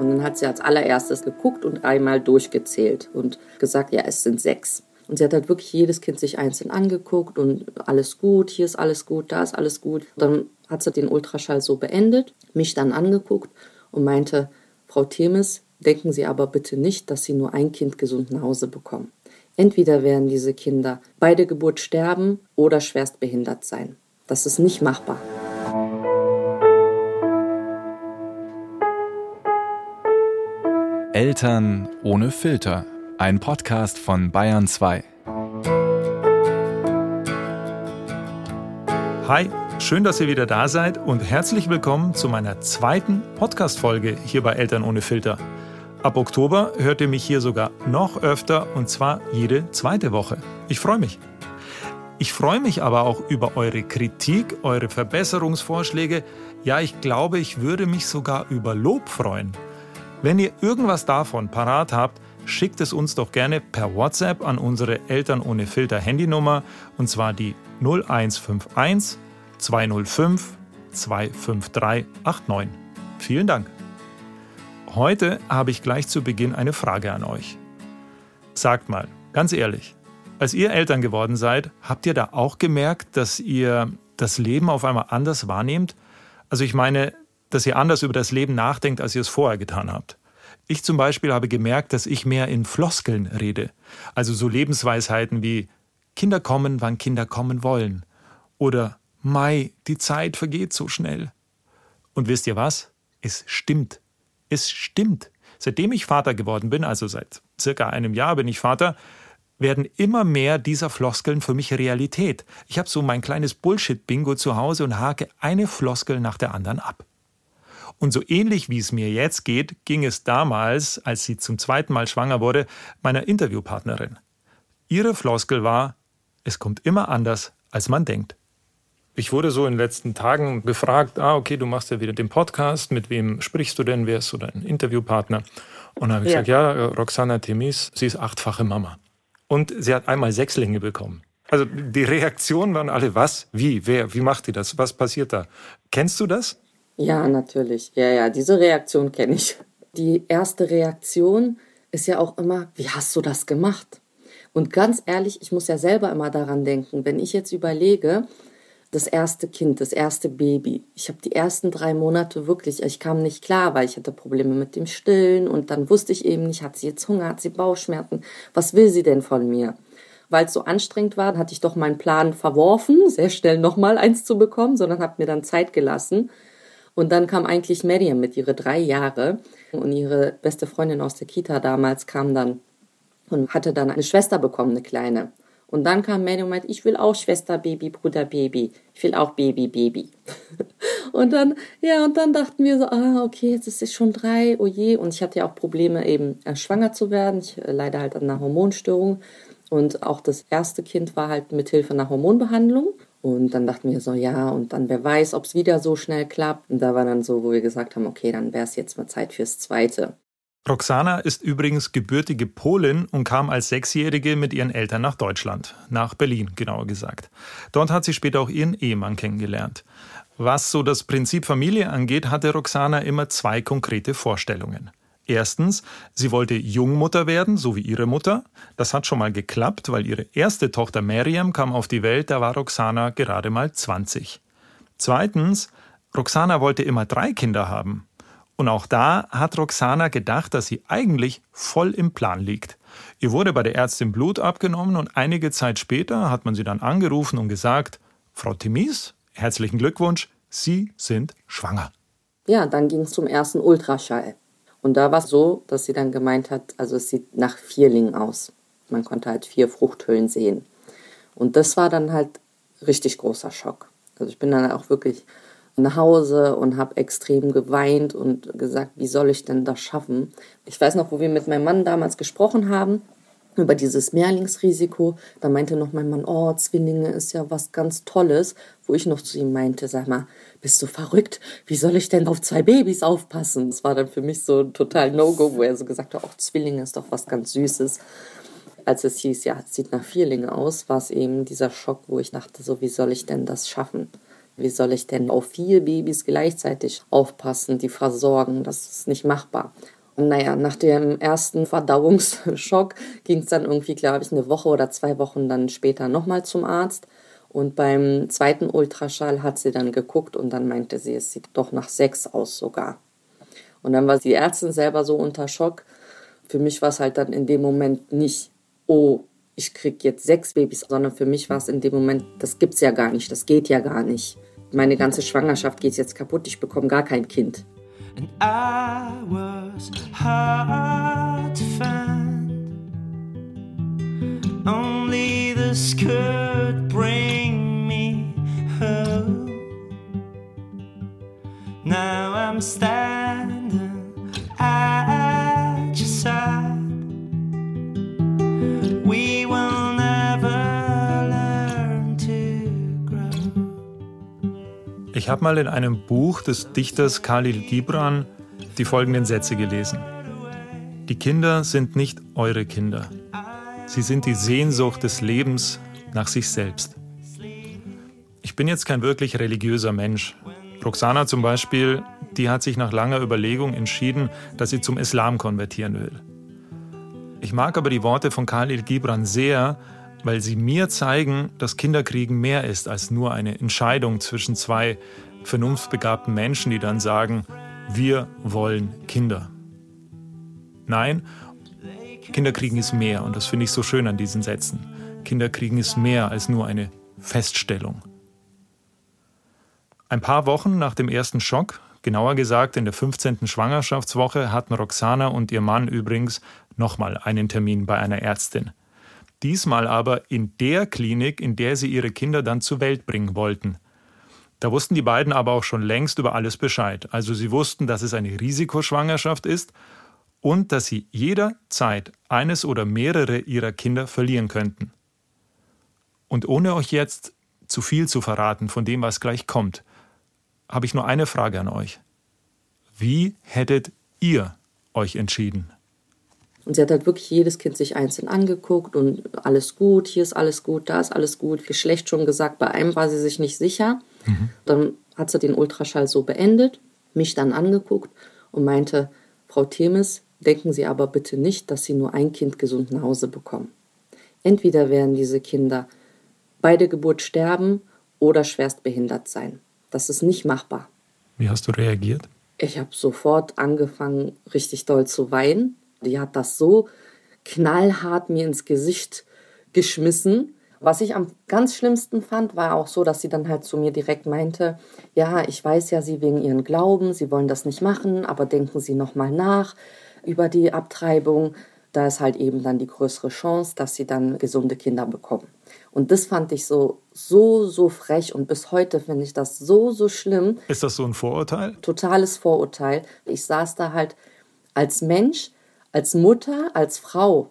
Und dann hat sie als allererstes geguckt und einmal durchgezählt und gesagt, ja, es sind sechs. Und sie hat halt wirklich jedes Kind sich einzeln angeguckt und alles gut, hier ist alles gut, da ist alles gut. Dann hat sie den Ultraschall so beendet, mich dann angeguckt und meinte, Frau Themes, denken Sie aber bitte nicht, dass Sie nur ein Kind gesund nach Hause bekommen. Entweder werden diese Kinder bei der Geburt sterben oder schwerst behindert sein. Das ist nicht machbar. Eltern ohne Filter. Ein Podcast von Bayern 2. Hi, schön, dass ihr wieder da seid und herzlich willkommen zu meiner zweiten Podcast-Folge hier bei Eltern ohne Filter. Ab Oktober hört ihr mich hier sogar noch öfter und zwar jede zweite Woche. Ich freue mich. Ich freue mich aber auch über eure Kritik, eure Verbesserungsvorschläge. Ja, ich glaube, ich würde mich sogar über Lob freuen. Wenn ihr irgendwas davon parat habt, schickt es uns doch gerne per WhatsApp an unsere Eltern ohne Filter Handynummer und zwar die 0151 205 25389. Vielen Dank. Heute habe ich gleich zu Beginn eine Frage an euch. Sagt mal, ganz ehrlich, als ihr Eltern geworden seid, habt ihr da auch gemerkt, dass ihr das Leben auf einmal anders wahrnehmt? Also ich meine, dass ihr anders über das Leben nachdenkt, als ihr es vorher getan habt. Ich zum Beispiel habe gemerkt, dass ich mehr in Floskeln rede. Also so Lebensweisheiten wie Kinder kommen, wann Kinder kommen wollen. Oder Mai, die Zeit vergeht so schnell. Und wisst ihr was? Es stimmt. Es stimmt. Seitdem ich Vater geworden bin, also seit circa einem Jahr bin ich Vater, werden immer mehr dieser Floskeln für mich Realität. Ich habe so mein kleines Bullshit-Bingo zu Hause und hake eine Floskel nach der anderen ab. Und so ähnlich wie es mir jetzt geht, ging es damals, als sie zum zweiten Mal schwanger wurde, meiner Interviewpartnerin. Ihre Floskel war, es kommt immer anders, als man denkt. Ich wurde so in den letzten Tagen gefragt, ah, okay, du machst ja wieder den Podcast, mit wem sprichst du denn, wer ist so dein Interviewpartner? Und dann habe ich ja. gesagt, ja, Roxana Temis, sie ist achtfache Mama. Und sie hat einmal Sechslinge bekommen. Also die Reaktionen waren alle, was, wie, wer, wie macht die das, was passiert da? Kennst du das? Ja, natürlich. Ja, ja, diese Reaktion kenne ich. Die erste Reaktion ist ja auch immer, wie hast du das gemacht? Und ganz ehrlich, ich muss ja selber immer daran denken, wenn ich jetzt überlege, das erste Kind, das erste Baby. Ich habe die ersten drei Monate wirklich, ich kam nicht klar, weil ich hatte Probleme mit dem Stillen und dann wusste ich eben nicht, hat sie jetzt Hunger, hat sie Bauchschmerzen, was will sie denn von mir? Weil es so anstrengend war, hatte ich doch meinen Plan verworfen, sehr schnell nochmal eins zu bekommen, sondern habe mir dann Zeit gelassen und dann kam eigentlich Miriam mit ihre drei Jahre und ihre beste Freundin aus der Kita damals kam dann und hatte dann eine Schwester bekommen, eine kleine. Und dann kam Miriam und meinte, ich will auch Schwester, Baby, Bruder, Baby. Ich will auch Baby, Baby. und dann, ja, und dann dachten wir so, ah, okay, jetzt ist es schon drei, oh je. Und ich hatte ja auch Probleme, eben äh, schwanger zu werden. Ich äh, leide halt an einer Hormonstörung. Und auch das erste Kind war halt mit Hilfe einer Hormonbehandlung. Und dann dachten wir so, ja, und dann wer weiß, ob es wieder so schnell klappt. Und da war dann so, wo wir gesagt haben, okay, dann wäre es jetzt mal Zeit fürs Zweite. Roxana ist übrigens gebürtige Polin und kam als Sechsjährige mit ihren Eltern nach Deutschland, nach Berlin genauer gesagt. Dort hat sie später auch ihren Ehemann kennengelernt. Was so das Prinzip Familie angeht, hatte Roxana immer zwei konkrete Vorstellungen. Erstens, sie wollte Jungmutter werden, so wie ihre Mutter. Das hat schon mal geklappt, weil ihre erste Tochter Miriam kam auf die Welt, da war Roxana gerade mal 20. Zweitens, Roxana wollte immer drei Kinder haben. Und auch da hat Roxana gedacht, dass sie eigentlich voll im Plan liegt. Ihr wurde bei der Ärztin Blut abgenommen und einige Zeit später hat man sie dann angerufen und gesagt, Frau Timis, herzlichen Glückwunsch, Sie sind schwanger. Ja, dann ging es zum ersten Ultraschall. Und da war es so, dass sie dann gemeint hat, also es sieht nach Vierlingen aus. Man konnte halt vier Fruchthüllen sehen. Und das war dann halt richtig großer Schock. Also ich bin dann auch wirklich nach Hause und habe extrem geweint und gesagt, wie soll ich denn das schaffen? Ich weiß noch, wo wir mit meinem Mann damals gesprochen haben über dieses Mehrlingsrisiko. Da meinte noch mein Mann, oh, Zwillinge ist ja was ganz Tolles, wo ich noch zu ihm meinte, sag mal, bist du verrückt? Wie soll ich denn auf zwei Babys aufpassen? Das war dann für mich so total No-Go, wo er so gesagt hat, auch Zwillinge ist doch was ganz Süßes. Als es hieß, ja, es sieht nach Vierlinge aus, war es eben dieser Schock, wo ich dachte, so, wie soll ich denn das schaffen? Wie soll ich denn auf vier Babys gleichzeitig aufpassen, die versorgen? Das ist nicht machbar. Naja, nach dem ersten Verdauungsschock ging es dann irgendwie, glaube ich, eine Woche oder zwei Wochen dann später nochmal zum Arzt. Und beim zweiten Ultraschall hat sie dann geguckt und dann meinte sie, es sieht doch nach sechs aus sogar. Und dann war die Ärztin selber so unter Schock. Für mich war es halt dann in dem Moment nicht, oh, ich krieg jetzt sechs Babys, sondern für mich war es in dem Moment, das gibt's ja gar nicht, das geht ja gar nicht. Meine ganze Schwangerschaft geht jetzt kaputt, ich bekomme gar kein Kind. And I was hard to find. Only the could habe mal in einem Buch des Dichters Khalil Gibran die folgenden Sätze gelesen. Die Kinder sind nicht eure Kinder. Sie sind die Sehnsucht des Lebens nach sich selbst. Ich bin jetzt kein wirklich religiöser Mensch. Roxana zum Beispiel, die hat sich nach langer Überlegung entschieden, dass sie zum Islam konvertieren will. Ich mag aber die Worte von Khalil Gibran sehr, weil sie mir zeigen, dass Kinderkriegen mehr ist als nur eine Entscheidung zwischen zwei vernunftbegabten Menschen, die dann sagen, wir wollen Kinder. Nein, Kinderkriegen ist mehr und das finde ich so schön an diesen Sätzen. Kinderkriegen ist mehr als nur eine Feststellung. Ein paar Wochen nach dem ersten Schock, genauer gesagt in der 15. Schwangerschaftswoche, hatten Roxana und ihr Mann übrigens nochmal einen Termin bei einer Ärztin. Diesmal aber in der Klinik, in der sie ihre Kinder dann zur Welt bringen wollten. Da wussten die beiden aber auch schon längst über alles Bescheid. Also sie wussten, dass es eine Risikoschwangerschaft ist und dass sie jederzeit eines oder mehrere ihrer Kinder verlieren könnten. Und ohne euch jetzt zu viel zu verraten von dem, was gleich kommt, habe ich nur eine Frage an euch. Wie hättet ihr euch entschieden? Und sie hat halt wirklich jedes Kind sich einzeln angeguckt und alles gut, hier ist alles gut, da ist alles gut, Geschlecht schon gesagt, bei einem war sie sich nicht sicher. Mhm. Dann hat sie den Ultraschall so beendet, mich dann angeguckt und meinte, Frau Themis, Denken Sie aber bitte nicht, dass Sie nur ein Kind gesund nach Hause bekommen. Entweder werden diese Kinder bei der Geburt sterben oder schwerst behindert sein. Das ist nicht machbar. Wie hast du reagiert? Ich habe sofort angefangen, richtig doll zu weinen. Die hat das so knallhart mir ins Gesicht geschmissen. Was ich am ganz schlimmsten fand, war auch so, dass sie dann halt zu mir direkt meinte, ja, ich weiß ja, Sie wegen Ihren Glauben, Sie wollen das nicht machen, aber denken Sie noch mal nach über die Abtreibung, da ist halt eben dann die größere Chance, dass sie dann gesunde Kinder bekommen. Und das fand ich so, so, so frech und bis heute finde ich das so, so schlimm. Ist das so ein Vorurteil? Totales Vorurteil. Ich saß da halt als Mensch, als Mutter, als Frau,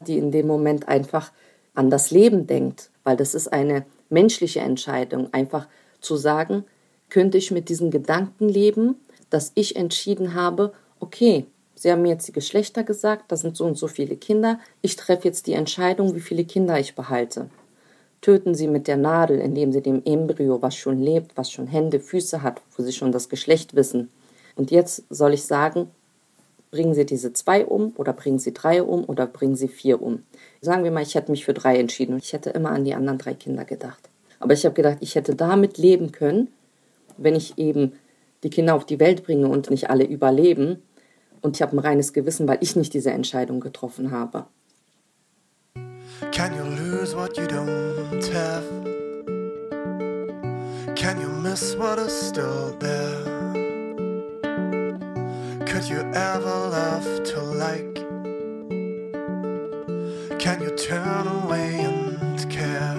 die in dem Moment einfach an das Leben denkt, weil das ist eine menschliche Entscheidung, einfach zu sagen, könnte ich mit diesen Gedanken leben, dass ich entschieden habe, okay, Sie haben mir jetzt die Geschlechter gesagt, das sind so und so viele Kinder. Ich treffe jetzt die Entscheidung, wie viele Kinder ich behalte. Töten Sie mit der Nadel, indem Sie dem Embryo, was schon lebt, was schon Hände, Füße hat, wo Sie schon das Geschlecht wissen. Und jetzt soll ich sagen, bringen Sie diese zwei um oder bringen Sie drei um oder bringen Sie vier um. Sagen wir mal, ich hätte mich für drei entschieden. Ich hätte immer an die anderen drei Kinder gedacht. Aber ich habe gedacht, ich hätte damit leben können, wenn ich eben die Kinder auf die Welt bringe und nicht alle überleben, und ich habe ein reines Gewissen, weil ich nicht diese Entscheidung getroffen habe. Can you lose what you don't have? Can you miss what is still there? Could you ever love to like? Can you turn away and care?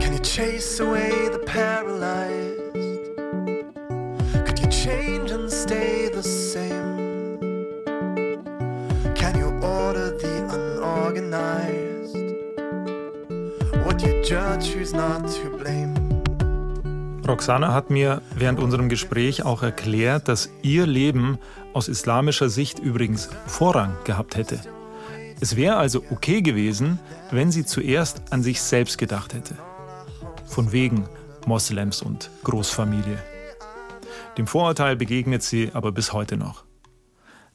Can you chase away the paralyzed? Could you change and stay the same? Can you order the unorganized? Would you judge who's not to blame? Roxana hat mir während unserem Gespräch auch erklärt, dass ihr Leben aus islamischer Sicht übrigens Vorrang gehabt hätte. Es wäre also okay gewesen, wenn sie zuerst an sich selbst gedacht hätte. von wegen Moslems und Großfamilie. Dem Vorurteil begegnet sie aber bis heute noch.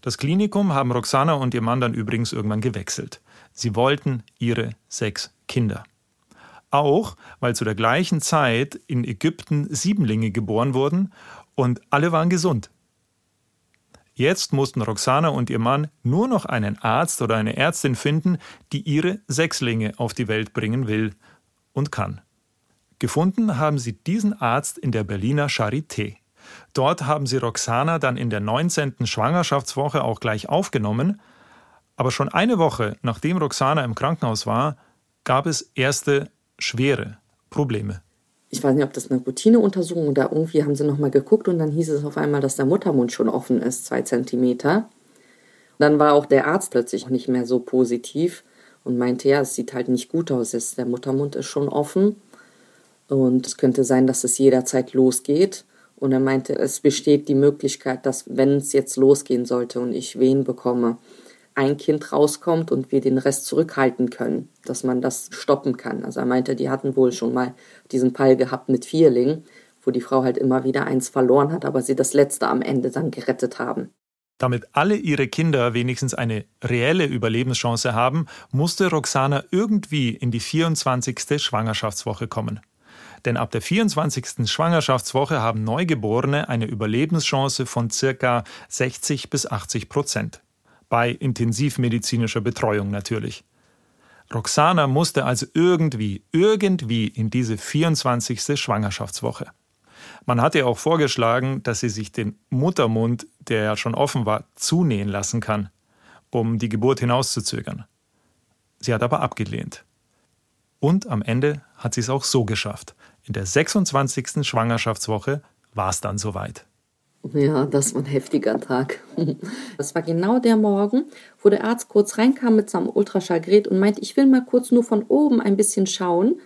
Das Klinikum haben Roxana und ihr Mann dann übrigens irgendwann gewechselt. Sie wollten ihre sechs Kinder. Auch weil zu der gleichen Zeit in Ägypten Siebenlinge geboren wurden und alle waren gesund. Jetzt mussten Roxana und ihr Mann nur noch einen Arzt oder eine Ärztin finden, die ihre Sechslinge auf die Welt bringen will und kann. Gefunden haben sie diesen Arzt in der Berliner Charité. Dort haben sie Roxana dann in der 19. Schwangerschaftswoche auch gleich aufgenommen, aber schon eine Woche nachdem Roxana im Krankenhaus war, gab es erste schwere Probleme. Ich weiß nicht, ob das eine Routineuntersuchung oder irgendwie haben sie nochmal geguckt und dann hieß es auf einmal, dass der Muttermund schon offen ist, zwei Zentimeter. Dann war auch der Arzt plötzlich nicht mehr so positiv und meinte, ja, es sieht halt nicht gut aus, der Muttermund ist schon offen und es könnte sein, dass es jederzeit losgeht. Und er meinte, es besteht die Möglichkeit, dass wenn es jetzt losgehen sollte und ich Wehen bekomme, ein Kind rauskommt und wir den Rest zurückhalten können, dass man das stoppen kann. Also er meinte, die hatten wohl schon mal diesen Fall gehabt mit Vierling, wo die Frau halt immer wieder eins verloren hat, aber sie das letzte am Ende dann gerettet haben. Damit alle ihre Kinder wenigstens eine reelle Überlebenschance haben, musste Roxana irgendwie in die 24. Schwangerschaftswoche kommen. Denn ab der 24. Schwangerschaftswoche haben Neugeborene eine Überlebenschance von circa 60 bis 80 Prozent bei intensivmedizinischer Betreuung natürlich. Roxana musste also irgendwie, irgendwie in diese 24. Schwangerschaftswoche. Man hatte auch vorgeschlagen, dass sie sich den Muttermund, der ja schon offen war, zunähen lassen kann, um die Geburt hinauszuzögern. Sie hat aber abgelehnt. Und am Ende hat sie es auch so geschafft. In der 26. Schwangerschaftswoche war es dann soweit. Ja, das war ein heftiger Tag. Das war genau der Morgen, wo der Arzt kurz reinkam mit seinem Ultraschallgerät und meinte, ich will mal kurz nur von oben ein bisschen schauen,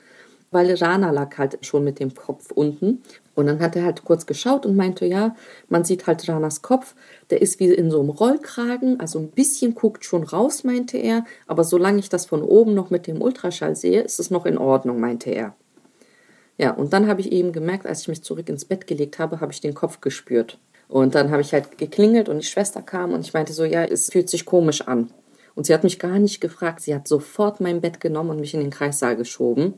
weil Rana lag halt schon mit dem Kopf unten. Und dann hat er halt kurz geschaut und meinte, ja, man sieht halt Ranas Kopf, der ist wie in so einem Rollkragen, also ein bisschen guckt schon raus, meinte er, aber solange ich das von oben noch mit dem Ultraschall sehe, ist es noch in Ordnung, meinte er. Ja, und dann habe ich eben gemerkt, als ich mich zurück ins Bett gelegt habe, habe ich den Kopf gespürt. Und dann habe ich halt geklingelt und die Schwester kam und ich meinte so, ja, es fühlt sich komisch an. Und sie hat mich gar nicht gefragt. Sie hat sofort mein Bett genommen und mich in den Kreissaal geschoben.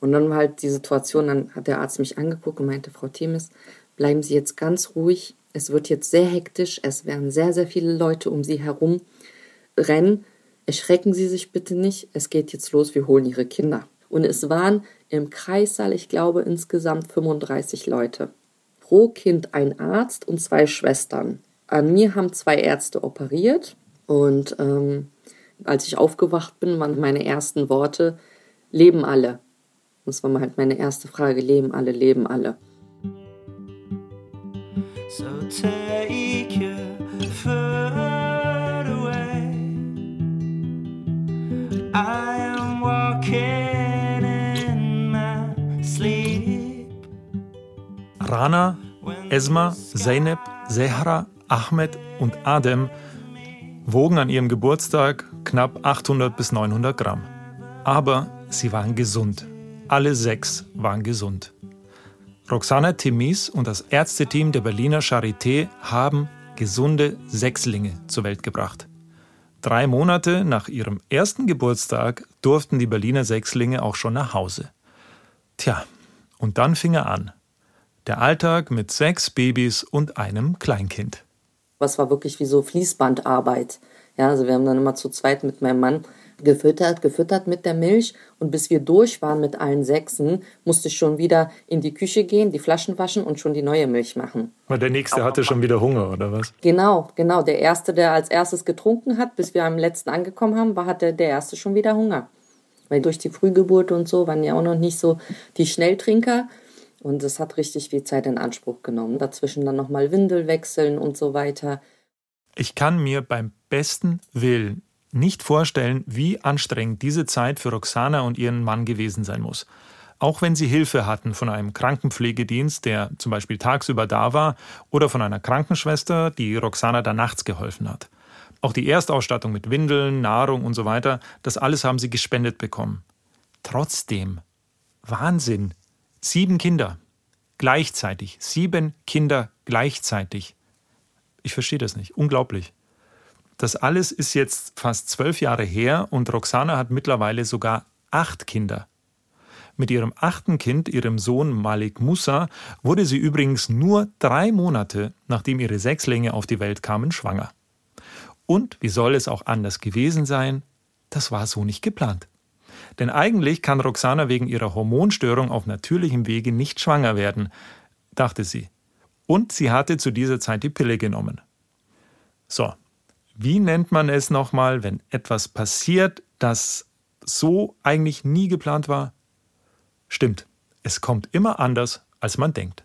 Und dann war halt die Situation, dann hat der Arzt mich angeguckt und meinte, Frau Themis, bleiben Sie jetzt ganz ruhig. Es wird jetzt sehr hektisch. Es werden sehr, sehr viele Leute um Sie herum rennen. Erschrecken Sie sich bitte nicht. Es geht jetzt los. Wir holen Ihre Kinder. Und es waren im Kreissaal, ich glaube, insgesamt 35 Leute pro Kind ein Arzt und zwei Schwestern. An mir haben zwei Ärzte operiert und ähm, als ich aufgewacht bin, waren meine ersten Worte, leben alle. Das war halt meine erste Frage, leben alle, leben alle. So take Rana Esma, Zeynep, Sehra, Ahmed und Adem wogen an ihrem Geburtstag knapp 800 bis 900 Gramm. Aber sie waren gesund. Alle sechs waren gesund. Roxana Temis und das Ärzteteam der Berliner Charité haben gesunde Sechslinge zur Welt gebracht. Drei Monate nach ihrem ersten Geburtstag durften die Berliner Sechslinge auch schon nach Hause. Tja, und dann fing er an. Der Alltag mit sechs Babys und einem Kleinkind. Was war wirklich wie so Fließbandarbeit. Ja, also wir haben dann immer zu zweit mit meinem Mann gefüttert, gefüttert mit der Milch und bis wir durch waren mit allen Sechsen, musste ich schon wieder in die Küche gehen, die Flaschen waschen und schon die neue Milch machen. Weil der nächste hatte schon wieder Hunger, oder was? Genau, genau. Der erste, der als erstes getrunken hat, bis wir am letzten angekommen haben, war, hatte der erste schon wieder Hunger. Weil durch die Frühgeburt und so waren ja auch noch nicht so die Schnelltrinker. Und es hat richtig viel Zeit in Anspruch genommen. Dazwischen dann nochmal Windel wechseln und so weiter. Ich kann mir beim besten Willen nicht vorstellen, wie anstrengend diese Zeit für Roxana und ihren Mann gewesen sein muss. Auch wenn sie Hilfe hatten von einem Krankenpflegedienst, der zum Beispiel tagsüber da war, oder von einer Krankenschwester, die Roxana da nachts geholfen hat. Auch die Erstausstattung mit Windeln, Nahrung und so weiter, das alles haben sie gespendet bekommen. Trotzdem, Wahnsinn, Sieben Kinder. Gleichzeitig. Sieben Kinder gleichzeitig. Ich verstehe das nicht. Unglaublich. Das alles ist jetzt fast zwölf Jahre her und Roxana hat mittlerweile sogar acht Kinder. Mit ihrem achten Kind, ihrem Sohn Malik Musa, wurde sie übrigens nur drei Monate, nachdem ihre Sechslinge auf die Welt kamen, schwanger. Und wie soll es auch anders gewesen sein? Das war so nicht geplant. Denn eigentlich kann Roxana wegen ihrer Hormonstörung auf natürlichem Wege nicht schwanger werden, dachte sie. Und sie hatte zu dieser Zeit die Pille genommen. So, wie nennt man es nochmal, wenn etwas passiert, das so eigentlich nie geplant war? Stimmt, es kommt immer anders, als man denkt.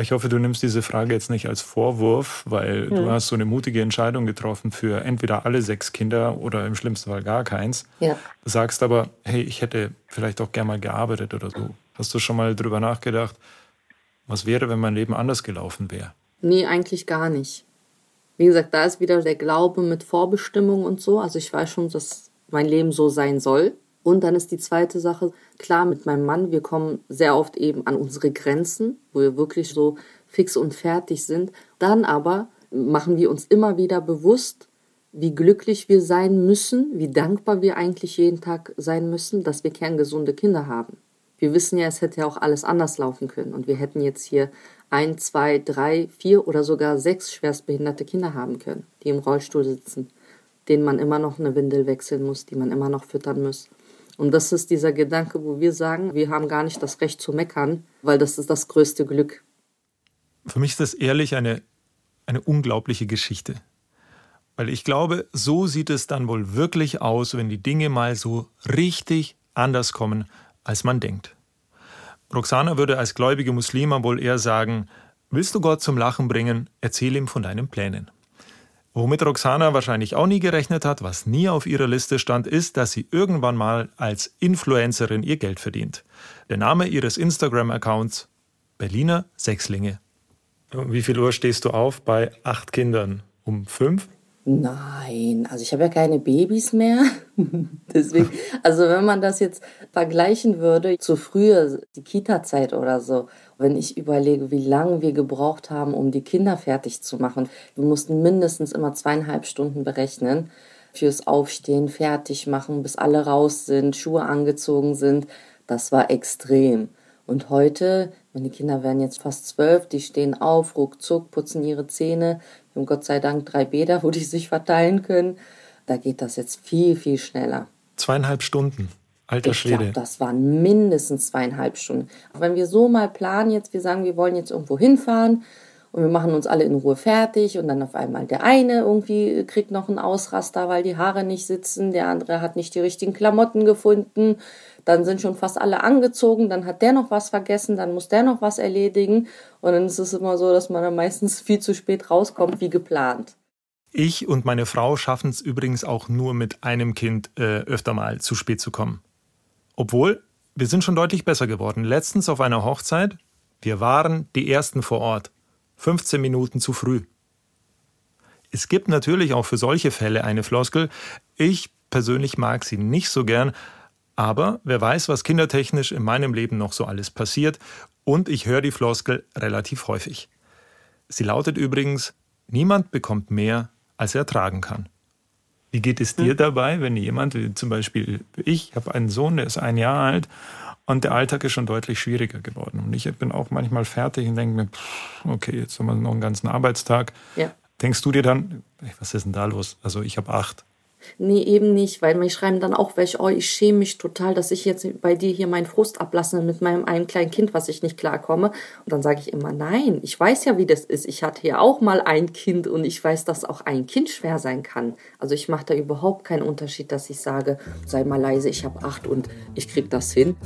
Ich hoffe, du nimmst diese Frage jetzt nicht als Vorwurf, weil ja. du hast so eine mutige Entscheidung getroffen für entweder alle sechs Kinder oder im schlimmsten Fall gar keins. Ja. Du sagst aber, hey, ich hätte vielleicht auch gern mal gearbeitet oder so. Hast du schon mal drüber nachgedacht, was wäre, wenn mein Leben anders gelaufen wäre? Nee, eigentlich gar nicht. Wie gesagt, da ist wieder der Glaube mit Vorbestimmung und so. Also ich weiß schon, dass mein Leben so sein soll. Und dann ist die zweite Sache, klar, mit meinem Mann, wir kommen sehr oft eben an unsere Grenzen, wo wir wirklich so fix und fertig sind. Dann aber machen wir uns immer wieder bewusst, wie glücklich wir sein müssen, wie dankbar wir eigentlich jeden Tag sein müssen, dass wir kerngesunde Kinder haben. Wir wissen ja, es hätte ja auch alles anders laufen können und wir hätten jetzt hier ein, zwei, drei, vier oder sogar sechs schwerstbehinderte Kinder haben können, die im Rollstuhl sitzen, denen man immer noch eine Windel wechseln muss, die man immer noch füttern muss. Und das ist dieser Gedanke, wo wir sagen, wir haben gar nicht das Recht zu meckern, weil das ist das größte Glück. Für mich ist das ehrlich eine, eine unglaubliche Geschichte. Weil ich glaube, so sieht es dann wohl wirklich aus, wenn die Dinge mal so richtig anders kommen, als man denkt. Roxana würde als gläubige Muslima wohl eher sagen, willst du Gott zum Lachen bringen, erzähl ihm von deinen Plänen. Womit Roxana wahrscheinlich auch nie gerechnet hat, was nie auf ihrer Liste stand, ist, dass sie irgendwann mal als Influencerin ihr Geld verdient. Der Name ihres Instagram-Accounts Berliner Sechslinge. Wie viel Uhr stehst du auf bei acht Kindern? Um fünf? Nein, also ich habe ja keine Babys mehr. Deswegen, also wenn man das jetzt vergleichen würde zu früher, die Kita-Zeit oder so, wenn ich überlege, wie lange wir gebraucht haben, um die Kinder fertig zu machen. Wir mussten mindestens immer zweieinhalb Stunden berechnen fürs Aufstehen, fertig machen, bis alle raus sind, Schuhe angezogen sind. Das war extrem. Und heute, meine Kinder werden jetzt fast zwölf, die stehen auf, ruckzuck, putzen ihre Zähne. Wir haben Gott sei Dank drei Bäder, wo die sich verteilen können. Da geht das jetzt viel, viel schneller. Zweieinhalb Stunden. Alter ich Schwede. Glaub, das waren mindestens zweieinhalb Stunden. Auch wenn wir so mal planen jetzt, wir sagen, wir wollen jetzt irgendwo hinfahren und wir machen uns alle in Ruhe fertig und dann auf einmal der eine irgendwie kriegt noch einen Ausraster, weil die Haare nicht sitzen, der andere hat nicht die richtigen Klamotten gefunden, dann sind schon fast alle angezogen, dann hat der noch was vergessen, dann muss der noch was erledigen und dann ist es immer so, dass man dann meistens viel zu spät rauskommt wie geplant. Ich und meine Frau schaffen es übrigens auch nur mit einem Kind äh, öfter mal zu spät zu kommen. Obwohl, wir sind schon deutlich besser geworden. Letztens auf einer Hochzeit, wir waren die Ersten vor Ort. 15 Minuten zu früh. Es gibt natürlich auch für solche Fälle eine Floskel. Ich persönlich mag sie nicht so gern, aber wer weiß, was kindertechnisch in meinem Leben noch so alles passiert. Und ich höre die Floskel relativ häufig. Sie lautet übrigens, niemand bekommt mehr, als er tragen kann. Wie geht es dir hm. dabei, wenn jemand, wie zum Beispiel ich, habe einen Sohn, der ist ein Jahr alt und der Alltag ist schon deutlich schwieriger geworden. Und ich bin auch manchmal fertig und denke mir, okay, jetzt haben wir noch einen ganzen Arbeitstag. Ja. Denkst du dir dann, was ist denn da los? Also ich habe acht. Nee, eben nicht, weil mir schreiben dann auch welche, oh, ich schäme mich total, dass ich jetzt bei dir hier meinen Frust ablasse mit meinem einen kleinen Kind, was ich nicht klarkomme. Und dann sage ich immer, nein, ich weiß ja, wie das ist. Ich hatte ja auch mal ein Kind und ich weiß, dass auch ein Kind schwer sein kann. Also ich mache da überhaupt keinen Unterschied, dass ich sage, sei mal leise, ich habe acht und ich krieg das hin.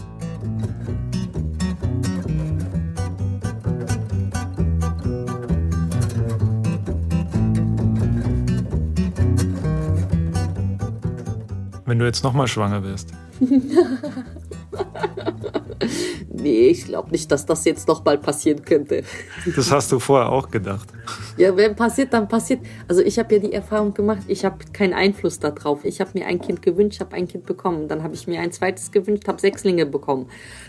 Wenn du jetzt nochmal schwanger wirst? nee, ich glaube nicht, dass das jetzt noch mal passieren könnte. Das hast du vorher auch gedacht. Ja, wenn passiert, dann passiert. Also ich habe ja die Erfahrung gemacht, ich habe keinen Einfluss darauf. Ich habe mir ein Kind gewünscht, habe ein Kind bekommen. Dann habe ich mir ein zweites gewünscht, habe Sechslinge bekommen.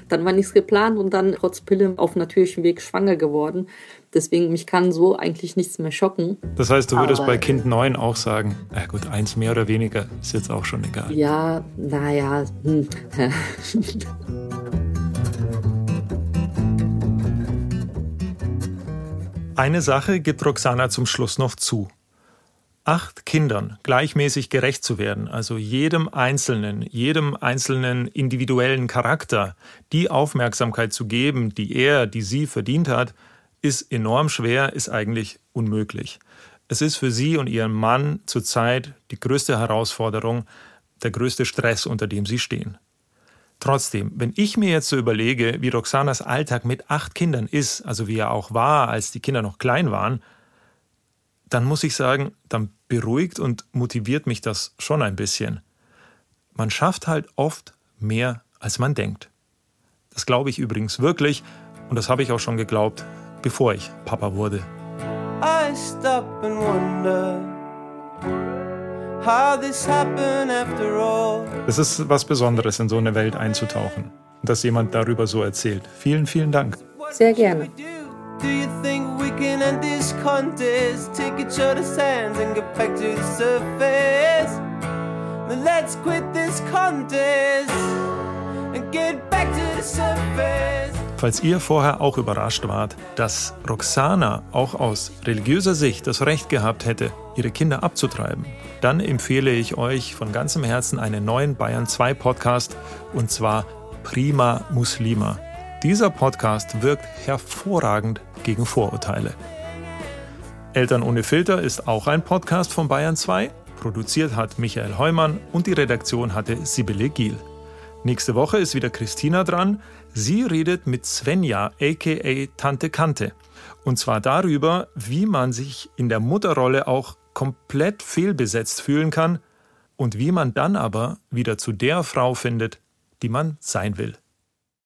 Dann war nichts geplant und dann trotz Pille auf natürlichem Weg schwanger geworden. Deswegen, mich kann so eigentlich nichts mehr schocken. Das heißt, du würdest Aber, bei Kind 9 auch sagen, na gut, eins mehr oder weniger ist jetzt auch schon egal. Ja, naja. Hm. Eine Sache gibt Roxana zum Schluss noch zu. Acht Kindern gleichmäßig gerecht zu werden, also jedem Einzelnen, jedem einzelnen individuellen Charakter die Aufmerksamkeit zu geben, die er, die sie verdient hat, ist enorm schwer, ist eigentlich unmöglich. Es ist für sie und ihren Mann zurzeit die größte Herausforderung, der größte Stress, unter dem sie stehen. Trotzdem, wenn ich mir jetzt so überlege, wie Roxanas Alltag mit acht Kindern ist, also wie er auch war, als die Kinder noch klein waren, dann muss ich sagen, dann beruhigt und motiviert mich das schon ein bisschen. Man schafft halt oft mehr, als man denkt. Das glaube ich übrigens wirklich und das habe ich auch schon geglaubt, bevor ich Papa wurde. I stop and wonder es ist was Besonderes, in so eine Welt einzutauchen. Dass jemand darüber so erzählt. Vielen, vielen Dank. Sehr gerne. Do you think we can end this contest? Take each other's hands and get back to the surface. Then let's quit this contest and get back to the surface. Falls ihr vorher auch überrascht wart, dass Roxana auch aus religiöser Sicht das Recht gehabt hätte, ihre Kinder abzutreiben, dann empfehle ich euch von ganzem Herzen einen neuen Bayern 2 Podcast und zwar Prima Muslima. Dieser Podcast wirkt hervorragend gegen Vorurteile. Eltern ohne Filter ist auch ein Podcast von Bayern 2. Produziert hat Michael Heumann und die Redaktion hatte Sibylle Giel. Nächste Woche ist wieder Christina dran. Sie redet mit Svenja, aka Tante Kante. Und zwar darüber, wie man sich in der Mutterrolle auch komplett fehlbesetzt fühlen kann und wie man dann aber wieder zu der Frau findet, die man sein will.